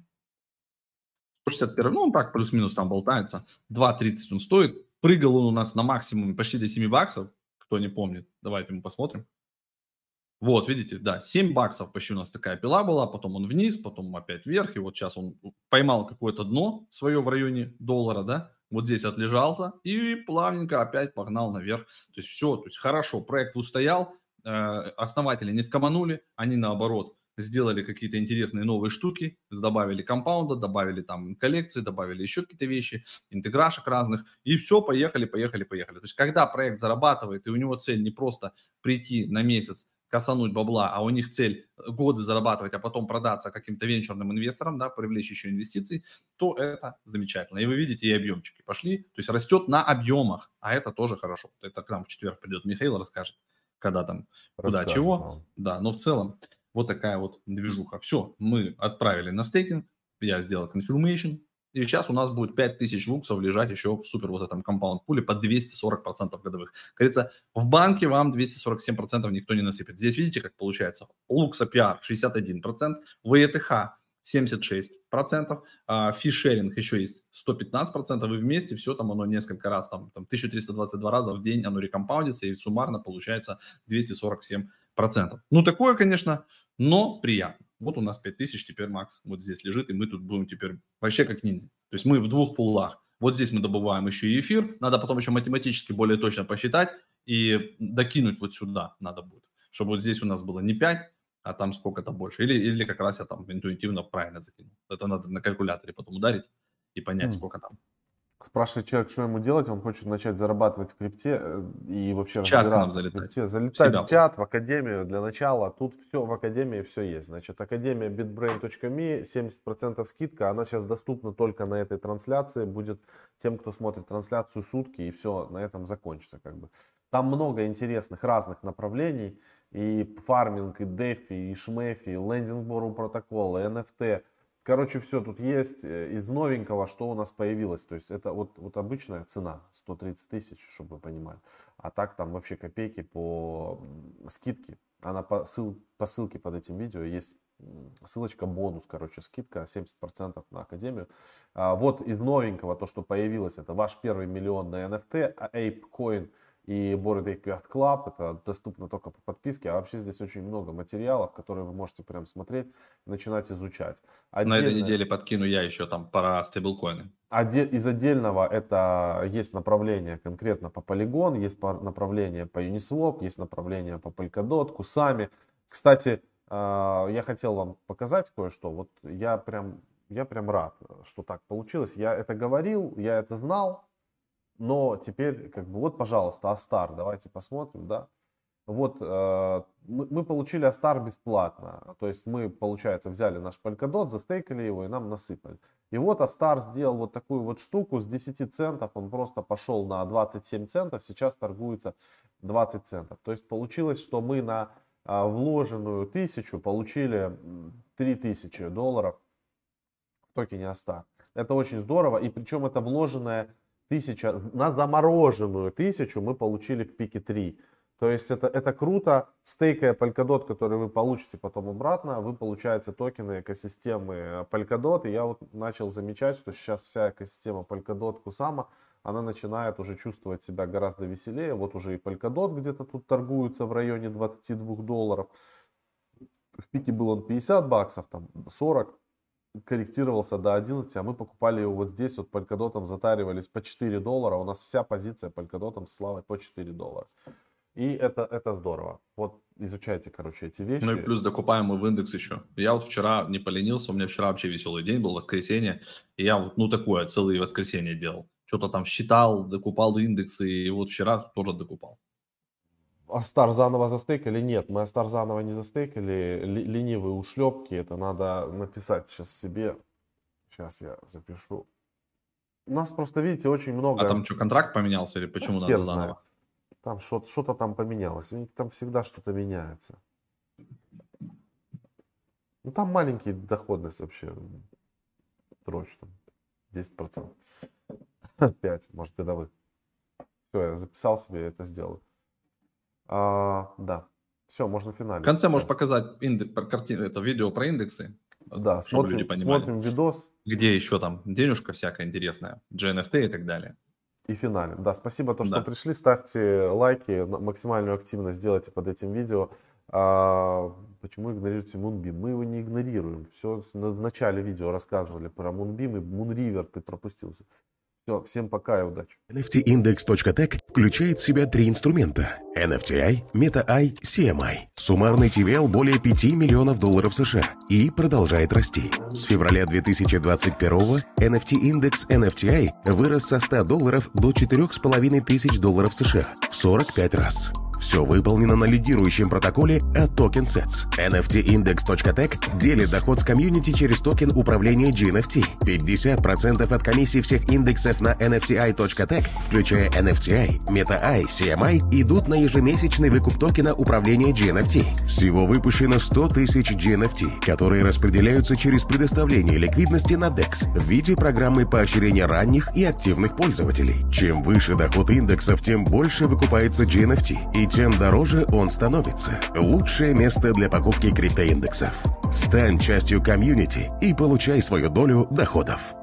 161, ну он так плюс-минус там болтается, 2.30 он стоит, прыгал он у нас на максимуме почти до 7 баксов, кто не помнит, давайте мы посмотрим. Вот, видите, да, 7 баксов почти у нас такая пила была, потом он вниз, потом опять вверх, и вот сейчас он поймал какое-то дно свое в районе доллара, да, вот здесь отлежался и плавненько опять погнал наверх. То есть все, то есть хорошо, проект устоял, э, основатели не скоманули, они наоборот сделали какие-то интересные новые штуки, добавили компаунда, добавили там коллекции, добавили еще какие-то вещи, интеграшек разных, и все, поехали, поехали, поехали. То есть, когда проект зарабатывает, и у него цель не просто прийти на месяц, косануть бабла, а у них цель годы зарабатывать, а потом продаться каким-то венчурным инвесторам, да, привлечь еще инвестиции, то это замечательно. И вы видите, и объемчики пошли, то есть растет на объемах, а это тоже хорошо. Это к нам в четверг придет Михаил, расскажет, когда там, куда, чего. Да, но в целом вот такая вот движуха. Все, мы отправили на стейкинг, я сделал confirmation, и сейчас у нас будет 5000 луксов лежать еще в супер вот этом компаунд пуле по 240% годовых. Говорится, в банке вам 247% никто не насыпет. Здесь видите, как получается? Лукса PR 61%, ВЕТХ 76%, а фишеринг еще есть 115%, и вместе все там оно несколько раз, там, там 1322 раза в день оно рекомпаундится, и суммарно получается 247%. Ну, такое, конечно, но приятно. Вот у нас 5000 теперь, Макс, вот здесь лежит, и мы тут будем теперь вообще как ниндзя. То есть мы в двух пулах. Вот здесь мы добываем еще и эфир, надо потом еще математически более точно посчитать и докинуть вот сюда надо будет, чтобы вот здесь у нас было не 5, а там сколько-то больше. Или, или как раз я там интуитивно правильно закинул. Это надо на калькуляторе потом ударить и понять, mm. сколько там. Спрашивает человек, что ему делать, он хочет начать зарабатывать в крипте э, и вообще в чат к нам залетать. В крипте. Залетать Всегда. в чат, в академию для начала. Тут все в академии все есть. Значит, академия bitbrain.me, 70% скидка, она сейчас доступна только на этой трансляции, будет тем, кто смотрит трансляцию сутки, и все, на этом закончится как бы. Там много интересных разных направлений, и фарминг, и дефи, и шмефи, и лендинг протоколы, NFT – Короче, все тут есть. Э, из новенького, что у нас появилось. То есть это вот, вот обычная цена, 130 тысяч, чтобы вы понимали. А так там вообще копейки по скидке. Она по, ссыл, по ссылке под этим видео есть ссылочка бонус, короче, скидка 70% на Академию. А, вот из новенького, то, что появилось, это ваш первый миллион на NFT, Ape Coin – и Bored Ape Club. Это доступно только по подписке. А вообще здесь очень много материалов, которые вы можете прям смотреть, начинать изучать. Отдельно... На этой неделе подкину я еще там про стейблкоины. Из отдельного это есть направление конкретно по Polygon, есть направление по Uniswap, есть направление по Polkadot, Kusami. Кстати, а, я хотел вам показать кое-что. Вот я прям, я прям рад, что так получилось. Я это говорил, я это знал, но теперь, как бы, вот, пожалуйста, Астар, давайте посмотрим, да. Вот, э, мы, получили Астар бесплатно. То есть мы, получается, взяли наш Polkadot, застейкали его и нам насыпали. И вот Астар сделал вот такую вот штуку с 10 центов, он просто пошел на 27 центов, сейчас торгуется 20 центов. То есть получилось, что мы на а, вложенную тысячу получили 3000 долларов в токене Астар. Это очень здорово, и причем это вложенная тысяча, на замороженную тысячу мы получили в пике 3. То есть это, это круто. Стейкая Polkadot, который вы получите потом обратно, вы получаете токены экосистемы Polkadot. И я вот начал замечать, что сейчас вся экосистема Polkadot Kusama, она начинает уже чувствовать себя гораздо веселее. Вот уже и Polkadot где-то тут торгуется в районе 22 долларов. В пике был он 50 баксов, там 40 корректировался до 11, а мы покупали его вот здесь, вот полькодотом затаривались по 4 доллара. У нас вся позиция полькодотом с славой по 4 доллара. и это, это здорово. Вот изучайте, короче, эти вещи. Ну и плюс докупаемый в индекс еще. Я вот вчера не поленился, у меня вчера вообще веселый день был, воскресенье, и я вот, ну, такое, целые воскресенье делал. Что-то там считал, докупал индексы, и вот вчера тоже докупал. Астар заново застейкали? Нет, мы Астар заново не застейкали. Ли- ленивые ушлепки, это надо написать сейчас себе. Сейчас я запишу. У нас просто, видите, очень много... А там что, контракт поменялся или почему Хер надо знает. заново? Там что- что-то там поменялось. У них там всегда что-то меняется. Ну там маленький доходность вообще. Дрочь там. 10%. 5, может, годовых. Все, я записал себе, это сделал. А, да. Все, можно финалить. В конце можешь Сейчас. показать индекс, это видео про индексы, Да, чтобы смотрим, люди понимали. смотрим видос Где еще там денежка всякая интересная, GNFT и так далее. и финалим. Да, спасибо, то, что Да. пришли. Ставьте лайки, максимальную активность сделайте под этим видео. А, почему игнорируете Moonbeam? Мы его не игнорируем. Все в начале видео рассказывали про Moonbeam и Moonriver ты пропустил. Все, всем пока и удачи. NFTindex.tech включает в себя три инструмента – NFTI, MetaI, CMI. Суммарный TVL более 5 миллионов долларов США и продолжает расти. С февраля 2021 NFT-индекс NFTI вырос со 100 долларов до 4,5 тысяч долларов США в 45 раз. Все выполнено на лидирующем протоколе от TokenSets. NFTindex.tech делит доход с комьюнити через токен управления GNFT. 50% от комиссии всех индексов на NFTI.tech, включая NFTI, MetaI, CMI, идут на ежемесячный выкуп токена управления GNFT. Всего выпущено 100 тысяч GNFT, которые распределяются через предоставление ликвидности на DEX в виде программы поощрения ранних и активных пользователей. Чем выше доход индексов, тем больше выкупается GNFT, и тем дороже он становится. Лучшее место для покупки криптоиндексов. Стань частью комьюнити и получай свою долю доходов.